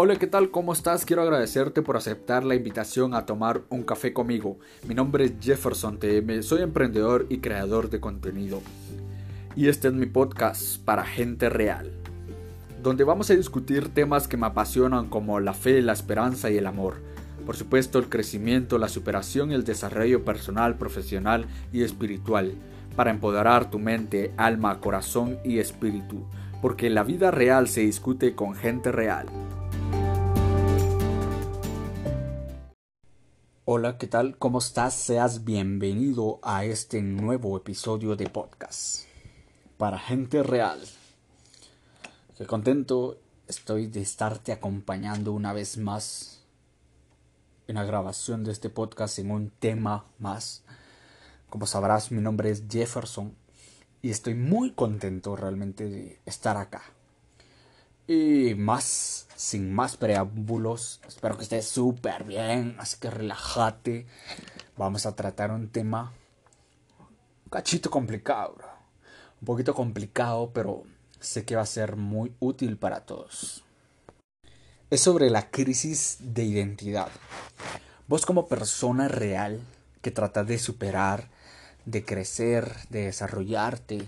Hola, ¿qué tal? ¿Cómo estás? Quiero agradecerte por aceptar la invitación a tomar un café conmigo. Mi nombre es Jefferson TM, soy emprendedor y creador de contenido. Y este es mi podcast para gente real, donde vamos a discutir temas que me apasionan como la fe, la esperanza y el amor. Por supuesto, el crecimiento, la superación y el desarrollo personal, profesional y espiritual, para empoderar tu mente, alma, corazón y espíritu, porque la vida real se discute con gente real. Hola, ¿qué tal? ¿Cómo estás? Seas bienvenido a este nuevo episodio de podcast para gente real. Qué contento estoy de estarte acompañando una vez más en la grabación de este podcast en un tema más. Como sabrás, mi nombre es Jefferson y estoy muy contento realmente de estar acá. Y más, sin más preámbulos, espero que estés súper bien, así que relájate. Vamos a tratar un tema un cachito complicado, bro. Un poquito complicado, pero sé que va a ser muy útil para todos. Es sobre la crisis de identidad. Vos como persona real que tratas de superar, de crecer, de desarrollarte,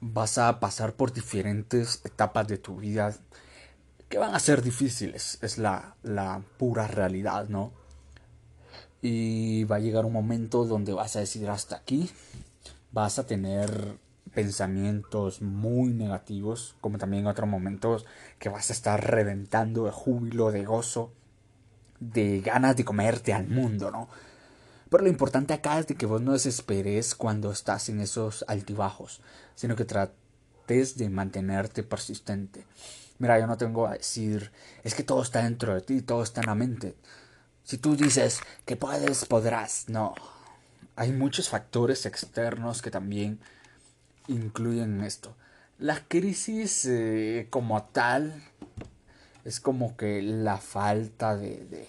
vas a pasar por diferentes etapas de tu vida que van a ser difíciles, es la, la pura realidad, ¿no? Y va a llegar un momento donde vas a decir hasta aquí, vas a tener pensamientos muy negativos, como también otros momentos que vas a estar reventando de júbilo, de gozo, de ganas de comerte al mundo, ¿no? Pero lo importante acá es de que vos no desesperes cuando estás en esos altibajos, sino que trates de mantenerte persistente. Mira, yo no tengo a decir, es que todo está dentro de ti, todo está en la mente. Si tú dices que puedes, podrás, no. Hay muchos factores externos que también incluyen esto. La crisis eh, como tal es como que la falta de, de,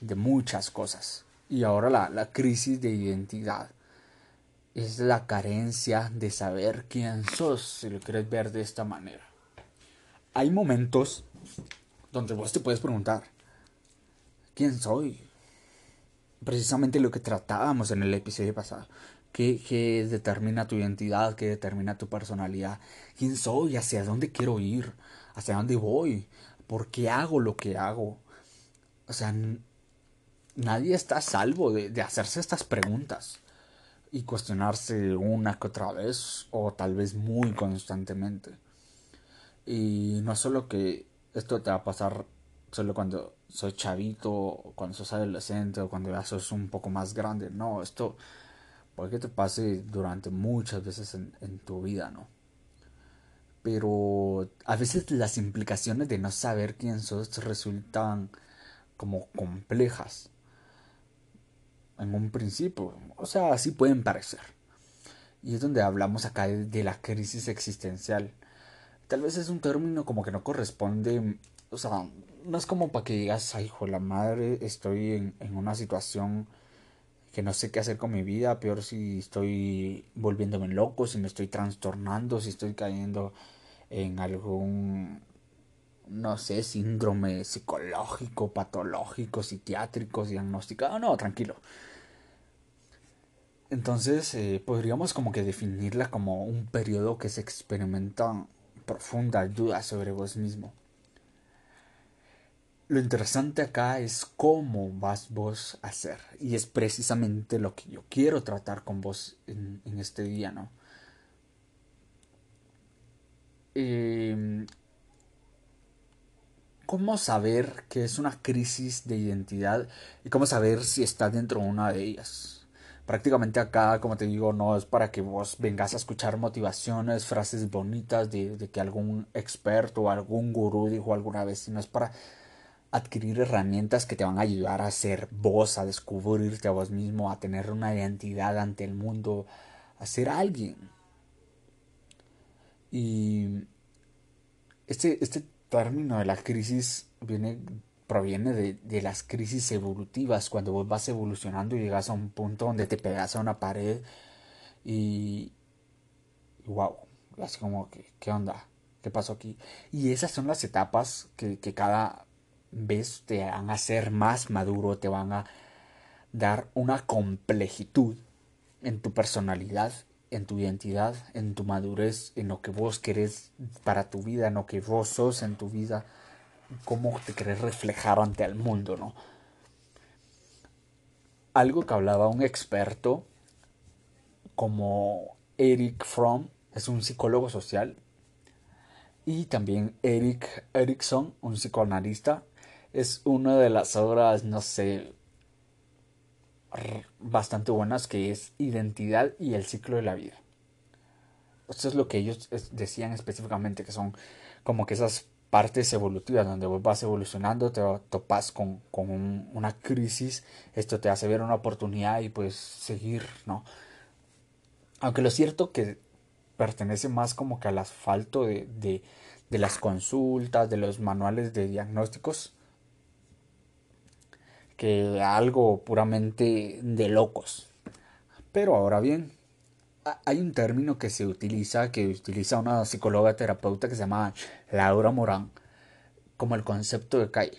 de muchas cosas. Y ahora la, la crisis de identidad es la carencia de saber quién sos, si lo quieres ver de esta manera. Hay momentos donde vos te puedes preguntar, ¿quién soy? Precisamente lo que tratábamos en el episodio pasado. ¿Qué, ¿Qué, determina tu identidad? ¿Qué determina tu personalidad? ¿Quién soy? ¿Hacia dónde quiero ir? ¿Hacia dónde voy? ¿Por qué hago lo que hago? O sea, nadie está a salvo de, de, hacerse estas preguntas y cuestionarse una que otra vez o tal vez muy constantemente. Y no solo que esto te va a pasar solo cuando sos chavito, cuando sos adolescente o cuando ya sos un poco más grande, no, esto puede que te pase durante muchas veces en, en tu vida, ¿no? Pero a veces las implicaciones de no saber quién sos resultan como complejas en un principio. O sea, así pueden parecer. Y es donde hablamos acá de, la crisis existencial. Tal vez es un término como que no corresponde. O sea, no es como para que digas, ay, hijo, la madre, estoy en, en una situación que no sé qué hacer con mi vida, peor si estoy volviéndome loco, si me estoy trastornando, si estoy cayendo en algún no sé, síndrome psicológico, patológico, psiquiátrico, diagnosticado. No, tranquilo. Entonces eh, podríamos como que definirla como un periodo que se experimenta profunda duda sobre vos mismo. Lo interesante acá es cómo vas vos a hacer. Y es precisamente lo que yo quiero tratar con vos en, este día, ¿no? Eh, ¿Cómo saber que es una crisis de identidad y cómo saber si estás dentro de una de ellas? Prácticamente acá, como te digo, no es para que vos vengas a escuchar motivaciones, frases bonitas de, que algún experto o algún gurú dijo alguna vez, sino es para adquirir herramientas que te van a ayudar a ser vos, a descubrirte a vos mismo, a tener una identidad ante el mundo, a ser alguien. Y este, este término de la crisis viene, proviene de, de, las crisis evolutivas, cuando vos vas evolucionando y llegas a un punto donde te pegas a una pared y, wow, así como que, ¿qué onda? ¿Qué pasó aquí? Y esas son las etapas que, que cada vez te van a hacer más maduro, te van a dar una complejitud en tu personalidad, en tu identidad, en tu madurez, en lo que vos querés para tu vida, en lo que vos sos en tu vida, cómo te querés reflejar ante el mundo, ¿no? Algo que hablaba un experto como Eric Fromm, es un psicólogo social, y también Eric Erickson, un psicoanalista, es una de las obras, no sé, bastante buenas que es identidad y el ciclo de la vida. Esto es lo que ellos decían específicamente, que son como que esas partes evolutivas donde vos vas evolucionando, te topas con, una crisis, esto te hace ver una oportunidad y pues seguir, ¿no? Aunque lo cierto que pertenece más como que al asfalto de las consultas, de los manuales de diagnósticos, que algo puramente de locos. Pero ahora bien, hay un término que se utiliza, que utiliza una psicóloga terapeuta que se llama Laura Morán, como el concepto de calle.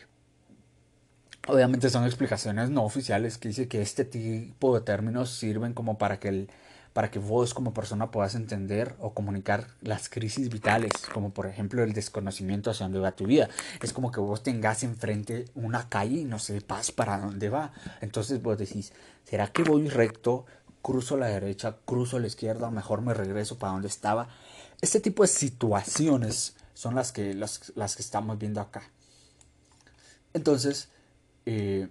Obviamente son explicaciones no oficiales que dice que este tipo de términos sirven como para que el para que vos como persona puedas entender o comunicar las crisis vitales, como por ejemplo el desconocimiento hacia dónde va tu vida. Es como que vos tengas enfrente una calle y no sepas para dónde va. Entonces vos decís, ¿será que voy recto? Cruzo la derecha, cruzo la izquierda, mejor me regreso para donde estaba. Este tipo de situaciones son las que, las, las que estamos viendo acá. Entonces, eh,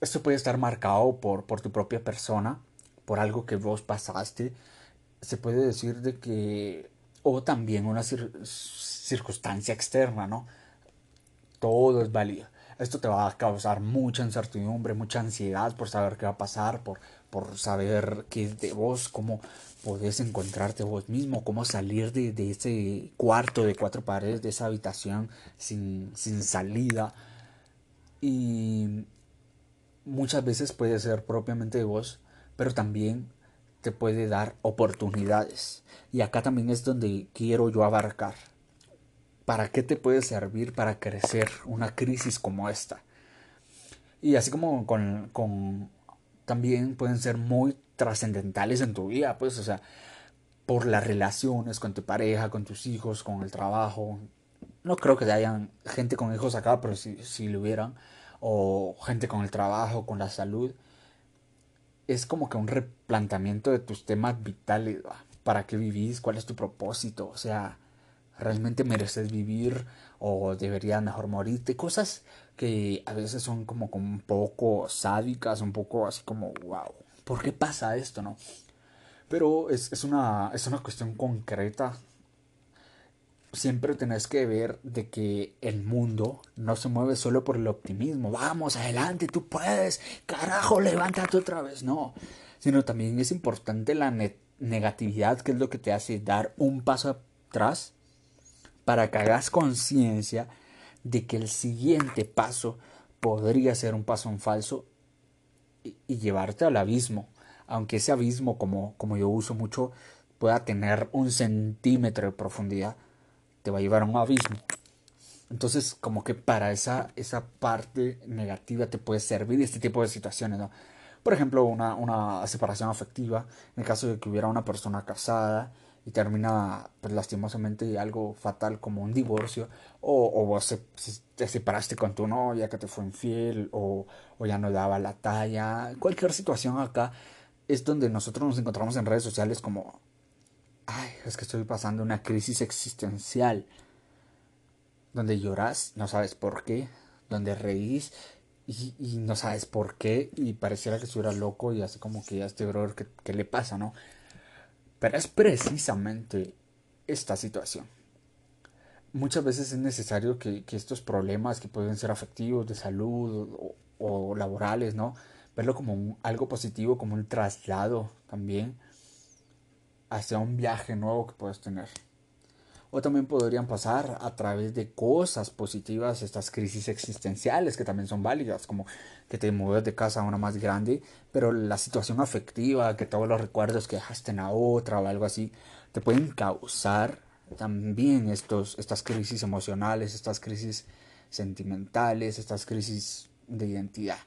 esto puede estar marcado por, por tu propia persona, por algo que vos pasaste, se puede decir de que, o también una circunstancia externa, ¿no? Todo es válido. Esto te va a causar mucha incertidumbre, mucha ansiedad por saber qué va a pasar, por, por saber qué es de vos, cómo podés encontrarte vos mismo, cómo salir de, de ese cuarto de cuatro paredes, de esa habitación sin, sin salida. Y muchas veces puede ser propiamente de vos pero también te puede dar oportunidades. Y acá también es donde quiero yo abarcar. ¿Para qué te puede servir para crecer una crisis como esta? Y así como con, con también pueden ser muy trascendentales en tu vida, pues, o sea, por las relaciones con tu pareja, con tus hijos, con el trabajo. No creo que hayan gente con hijos acá, pero si, si lo hubieran, o gente con el trabajo, con la salud es como que un replanteamiento de tus temas vitales. ¿Para qué vivís? ¿Cuál es tu propósito? O sea, ¿realmente mereces vivir o deberías mejor morirte? Cosas que a veces son como, un poco sádicas, un poco así como, wow, ¿por qué pasa esto, no? Pero es, es, una, es una cuestión concreta siempre tenés que ver de que el mundo no se mueve solo por el optimismo. Vamos, adelante, tú puedes. Carajo, levántate otra vez. No, sino también es importante la negatividad, que es lo que te hace dar un paso atrás para que hagas conciencia de que el siguiente paso podría ser un paso en falso y, y, llevarte al abismo. Aunque ese abismo, como, como yo uso mucho, pueda tener un centímetro de profundidad te va a llevar a un abismo. Entonces, como que para esa, esa parte negativa te puede servir este tipo de situaciones, ¿no? Por ejemplo, una, una separación afectiva, en el caso de que hubiera una persona casada y termina pues, lastimosamente algo fatal como un divorcio, o, o vos te separaste con tu novia que te fue infiel, o, o ya no daba la talla, cualquier situación acá es donde nosotros nos encontramos en redes sociales como ay, es que estoy pasando una crisis existencial, donde lloras, no sabes por qué, donde reís y, no sabes por qué. Y pareciera que estuviera loco y así como que ya este brother, ¿qué, ¿qué, le pasa, no? Pero es precisamente esta situación. Muchas veces es necesario que, que estos problemas que pueden ser afectivos, de salud o, laborales, ¿no? Verlo como algo positivo, como un traslado también hacia un viaje nuevo que puedes tener. O también podrían pasar a través de cosas positivas, estas crisis existenciales que también son válidas, como que te mueves de casa a una más grande, pero la situación afectiva, que todos los recuerdos que dejaste en la otra o algo así, te pueden causar también estos, estas crisis emocionales, estas crisis sentimentales, estas crisis de identidad.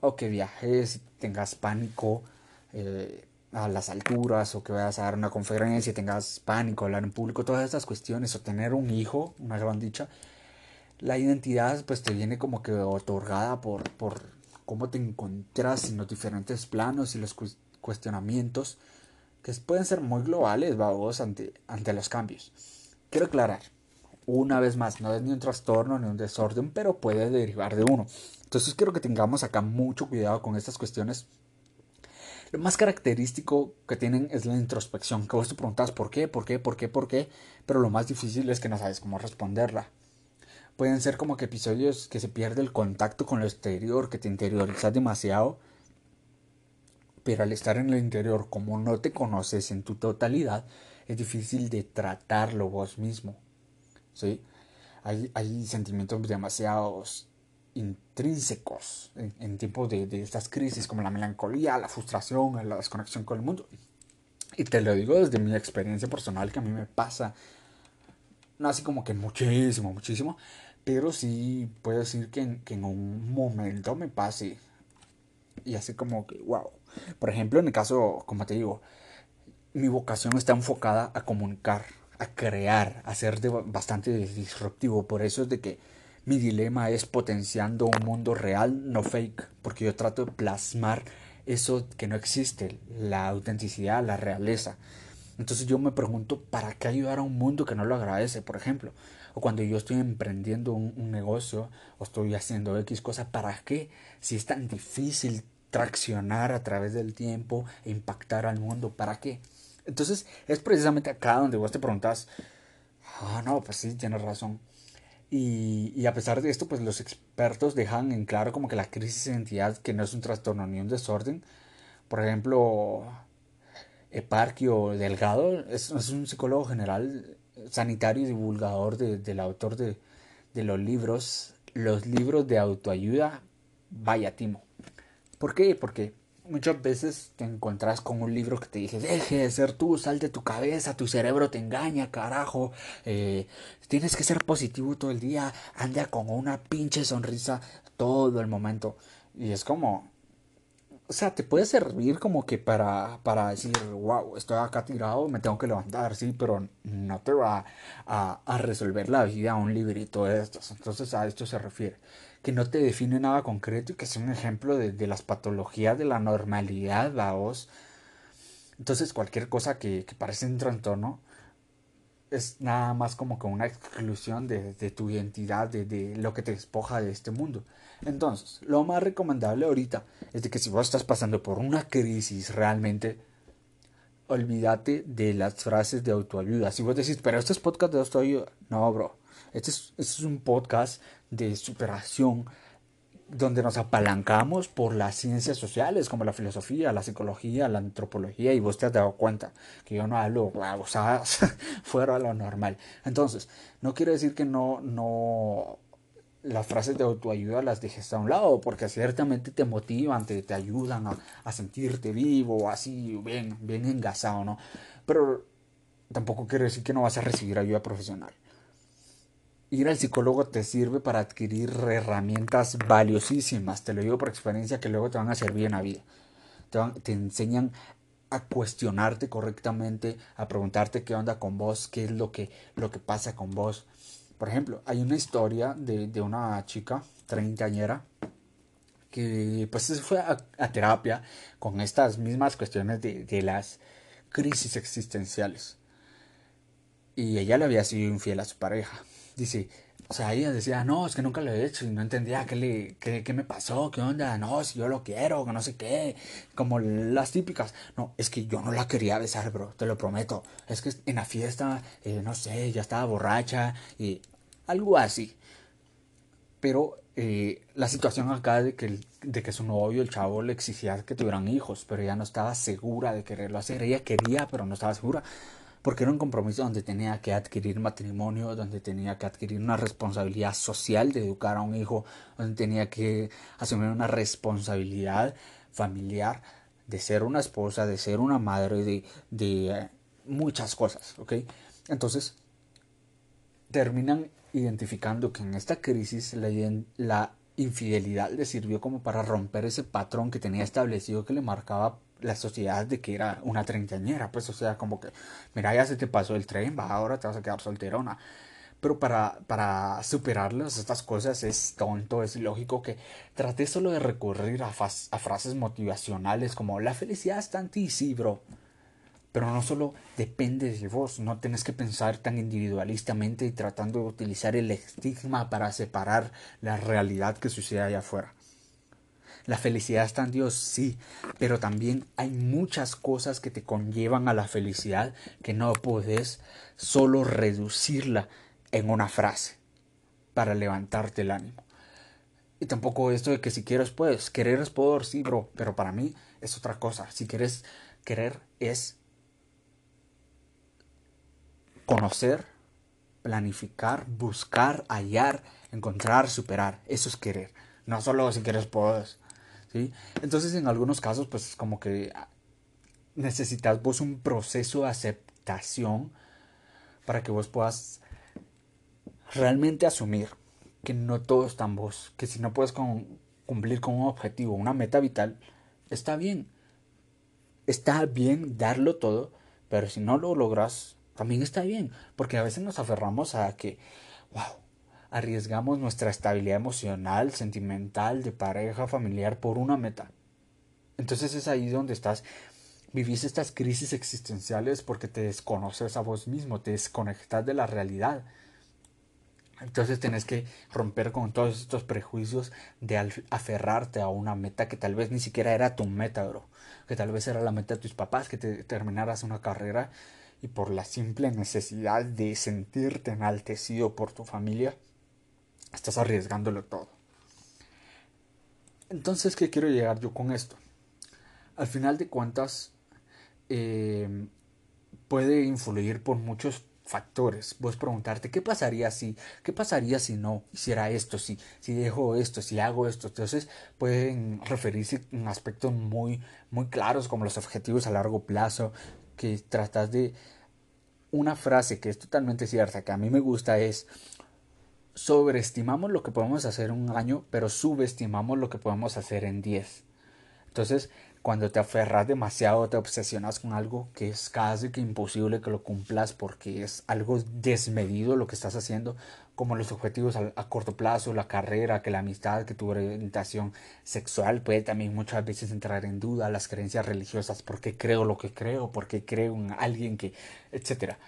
O que viajes, tengas pánico eh, a las alturas, o que vayas a dar una conferencia y tengas pánico, hablar en público, todas estas cuestiones, o tener un hijo, una gran dicha. La identidad pues te viene como que otorgada por, por cómo te encuentras en los diferentes planos y los cuestionamientos que pueden ser muy globales, vamos, ante, ante los cambios. Quiero aclarar, una vez más, no es ni un trastorno ni un desorden, pero puede derivar de uno. Entonces quiero que tengamos acá mucho cuidado con estas cuestiones. Lo más característico que tienen es la introspección, que vos te preguntas por qué, por qué, por qué, por qué, pero lo más difícil es que no sabes cómo responderla. Pueden ser como que episodios que se pierde el contacto con lo exterior, que te interiorizas demasiado, pero al estar en el interior, como no te conoces en tu totalidad, es difícil de tratarlo vos mismo. ¿sí? Hay, hay sentimientos demasiados intrínsecos en, tiempos de, de, estas crisis, como la melancolía, la frustración, la desconexión con el mundo. Y te lo digo desde mi experiencia personal que a mí me pasa, no así como que muchísimo, muchísimo, pero sí puedo decir que en, que en un momento me pase y así como que, wow. Por ejemplo, en el caso, como te digo, mi vocación está enfocada a comunicar, a crear, a ser bastante disruptivo. Por eso es de que mi dilema es potenciando un mundo real, no fake, porque yo trato de plasmar eso que no existe, la autenticidad, la realeza. Entonces yo me pregunto, ¿para qué ayudar a un mundo que no lo agradece, por ejemplo? O cuando yo estoy emprendiendo un, negocio o estoy haciendo X cosa, ¿para qué? Si es tan difícil traccionar a través del tiempo e impactar al mundo, ¿para qué? Entonces es precisamente acá donde vos te preguntas, ah, no, pues sí, tienes razón. Y, y, a pesar de esto, pues los expertos dejan en claro como que la crisis de identidad, que no es un trastorno ni un desorden. Por ejemplo, Eparquio Delgado es, un psicólogo general, sanitario y divulgador de, del autor de, de los libros, los libros de autoayuda, vaya timo. ¿Por qué? Porque muchas veces te encuentras con un libro que te dice, deje de ser tú, sal de tu cabeza, tu cerebro te engaña, carajo, eh, tienes que ser positivo todo el día, anda con una pinche sonrisa todo el momento. Y es como, o sea, te puede servir como que para, para decir, wow, estoy acá tirado, me tengo que levantar, sí, pero no te va a, a resolver la vida un librito de estos. Entonces a esto se refiere que no te define nada concreto y que es un ejemplo de, las patologías de la normalidad, vos. Entonces cualquier cosa que, que parece un trastorno es nada más como que una exclusión de, tu identidad, de, de, lo que te despoja de este mundo. Entonces, lo más recomendable ahorita es de que si vos estás pasando por una crisis realmente, olvídate de las frases de autoayuda. Si vos decís, pero este es podcast de autoayuda, no, bro. Este es, este es un podcast de superación donde nos apalancamos por las ciencias sociales como la filosofía, la psicología, la antropología y vos te has dado cuenta que yo no hablo o sea, fuera de lo normal. Entonces, no quiero decir que no, no las frases de autoayuda las dejes a un lado porque ciertamente te motivan, te, te ayudan a, a sentirte vivo, así bien, bien engasado, ¿no? Pero tampoco quiero decir que no vas a recibir ayuda profesional ir al psicólogo te sirve para adquirir herramientas valiosísimas, te lo digo por experiencia que luego te van a servir en la vida. Te, te enseñan a cuestionarte correctamente, a preguntarte qué onda con vos, qué es lo que, lo que pasa con vos. Por ejemplo, hay una historia de, de una chica treintañera que pues se fue a, a, terapia con estas mismas cuestiones de, de las crisis existenciales. Y ella le había sido infiel a su pareja dice, o sea, ella decía, no, es que nunca lo he hecho y no entendía qué, le, qué, qué me pasó, qué onda, no, si yo lo quiero, que no sé qué, como las típicas. No, es que yo no la quería besar, bro, te lo prometo. Es que en la fiesta, eh, no sé, ya estaba borracha y algo así. Pero eh, la situación acá de que, de que su novio, el chavo, le exigía que tuvieran hijos, pero ella no estaba segura de quererlo hacer. Ella quería, pero no estaba segura porque era un compromiso donde tenía que adquirir matrimonio, donde tenía que adquirir una responsabilidad social de educar a un hijo, donde tenía que asumir una responsabilidad familiar de ser una esposa, de ser una madre, de, eh, muchas cosas, ¿ok? Entonces, terminan identificando que en esta crisis la, la infidelidad le sirvió como para romper ese patrón que tenía establecido que le marcaba la sociedad de que era una treintañera, pues o sea, como que, mira, ya se te pasó el tren, va, ahora te vas a quedar solterona. Pero para, para superarlas, estas cosas es tonto, es lógico que trate solo de recurrir a, a frases motivacionales como la felicidad está en ti, sí, bro. Pero no solo depende de vos, no tenés que pensar tan individualistamente y tratando de utilizar el estigma para separar la realidad que sucede allá afuera. La felicidad está en Dios, sí, pero también hay muchas cosas que te conllevan a la felicidad que no podés solo reducirla en una frase para levantarte el ánimo. Y tampoco esto de que si quieres puedes, querer es poder, sí, bro, pero para mí es otra cosa. Si quieres querer es Conocer, planificar, buscar, hallar, encontrar, superar. Eso es querer. No solo si quieres puedes. Entonces en algunos casos pues como que necesitas vos un proceso de aceptación para que vos puedas realmente asumir que no todo está en vos, que si no puedes cumplir con un objetivo, una meta vital, está bien. Está bien darlo todo, pero si no lo logras, también está bien, porque a veces nos aferramos a que, wow, arriesgamos nuestra estabilidad emocional, sentimental, de pareja, familiar por una meta. Entonces es ahí donde estás, vivís estas crisis existenciales porque te desconoces a vos mismo, te desconectas de la realidad. Entonces tenés que romper con todos estos prejuicios de aferrarte a una meta que tal vez ni siquiera era tu meta, bro. Que tal vez era la meta de tus papás, que te terminaras una carrera y por la simple necesidad de sentirte enaltecido por tu familia, estás arriesgándolo todo. Entonces, ¿qué quiero llegar yo con esto? Al final de cuentas, eh, puede influir por muchos factores. Vos preguntarte, ¿qué pasaría si? ¿Qué pasaría si no hiciera esto? Si, si dejo esto, si hago esto. Entonces pueden referirse en aspectos muy, muy claros como los objetivos a largo plazo, que tratas de una frase que es totalmente cierta, que a mí me gusta es sobreestimamos lo que podemos hacer en un año, pero subestimamos lo que podemos hacer en 10. Entonces, cuando te aferras demasiado, te obsesionas con algo que es casi que imposible que lo cumplas porque es algo desmedido lo que estás haciendo, como los objetivos a, corto plazo, la carrera, que la amistad, que tu orientación sexual puede también muchas veces entrar en duda, las creencias religiosas, por qué creo lo que creo, por qué creo en alguien que, etcétera.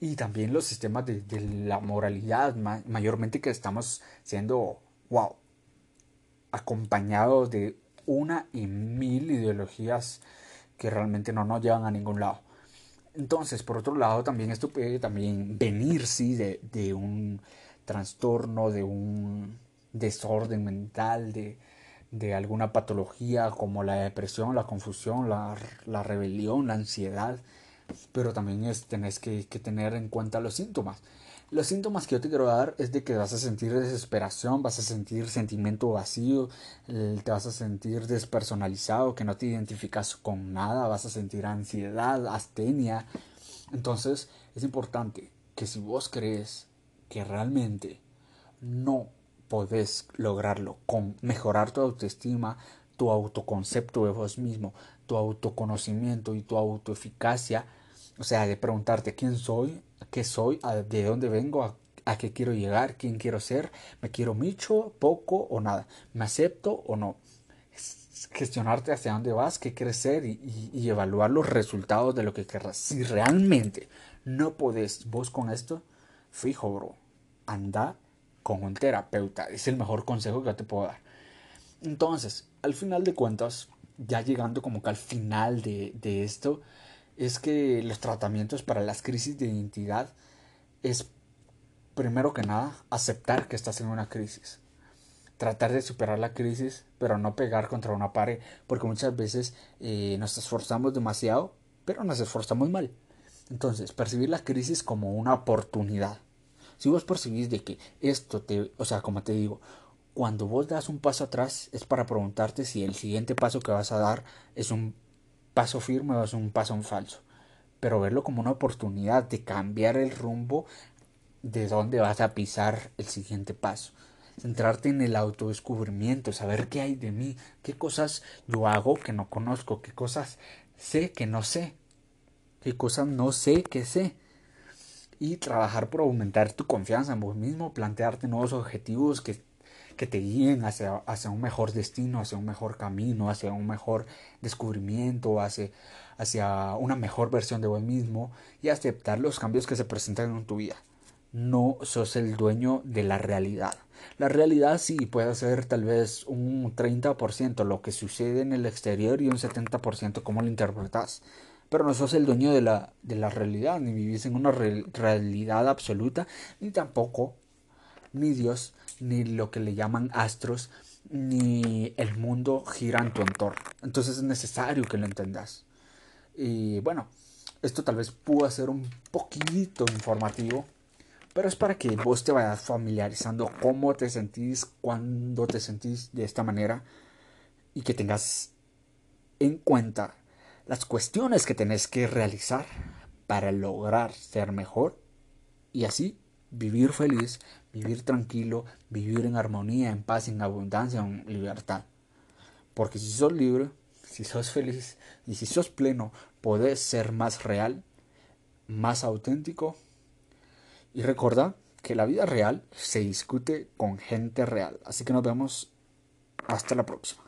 Y también los sistemas de, de la moralidad, mayormente que estamos siendo, wow, acompañados de una y mil ideologías que realmente no nos llevan a ningún lado. Entonces, por otro lado, también esto puede también venir, sí, de, de un trastorno, de un desorden mental, de, de alguna patología como la depresión, la confusión, la, la rebelión, la ansiedad. Pero también es, tenés que, que tener en cuenta los síntomas. Los síntomas que yo te quiero dar es de que vas a sentir desesperación, vas a sentir sentimiento vacío, te vas a sentir despersonalizado, que no te identificas con nada, vas a sentir ansiedad, astenia. Entonces es importante que si vos crees que realmente no podés lograrlo con mejorar tu autoestima, tu autoconcepto de vos mismo, tu autoconocimiento y tu autoeficacia, o sea, de preguntarte quién soy, qué soy, de dónde vengo, a, qué quiero llegar, quién quiero ser, me quiero mucho, poco o nada, me acepto o no. Gestionarte hacia dónde vas, qué quieres ser y, y evaluar los resultados de lo que querrás. Si realmente no podés vos con esto, fijo, bro, anda con un terapeuta. Es el mejor consejo que yo te puedo dar. Entonces, al final de cuentas, ya llegando como que al final de, de esto, es que los tratamientos para las crisis de identidad es, primero que nada, aceptar que estás en una crisis. Tratar de superar la crisis, pero no pegar contra una pared, porque muchas veces eh, nos esforzamos demasiado, pero nos esforzamos mal. Entonces, percibir la crisis como una oportunidad. Si vos percibís de que esto te, o sea, como te digo, cuando vos das un paso atrás es para preguntarte si el siguiente paso que vas a dar es un paso firme o es un paso en falso. Pero verlo como una oportunidad de cambiar el rumbo de dónde vas a pisar el siguiente paso. Centrarte en el autodescubrimiento, saber qué hay de mí, qué cosas yo hago que no conozco, qué cosas sé que no sé, qué cosas no sé que sé. Y trabajar por aumentar tu confianza en vos mismo, plantearte nuevos objetivos que, que te guíen hacia, hacia, un mejor destino, hacia un mejor camino, hacia un mejor descubrimiento, hacia, hacia una mejor versión de vos mismo y aceptar los cambios que se presentan en tu vida no sos el dueño de la realidad. La realidad sí puede ser tal vez un 30% lo que sucede en el exterior y un 70% cómo lo interpretas. Pero no sos el dueño de la, de la realidad, ni vivís en una realidad absoluta, ni tampoco, ni Dios, ni lo que le llaman astros, ni el mundo gira en tu entorno. Entonces es necesario que lo entendas. Y bueno, esto tal vez pueda ser un poquito informativo, pero es para que vos te vayas familiarizando cómo te sentís, cuando te sentís de esta manera y que tengas en cuenta las cuestiones que tenés que realizar para lograr ser mejor y así vivir feliz, vivir tranquilo, vivir en armonía, en paz, en abundancia, en libertad. Porque si sos libre, si sos feliz y si sos pleno, podés ser más real, más auténtico y recuerda que la vida real se discute con gente real. Así que nos vemos hasta la próxima.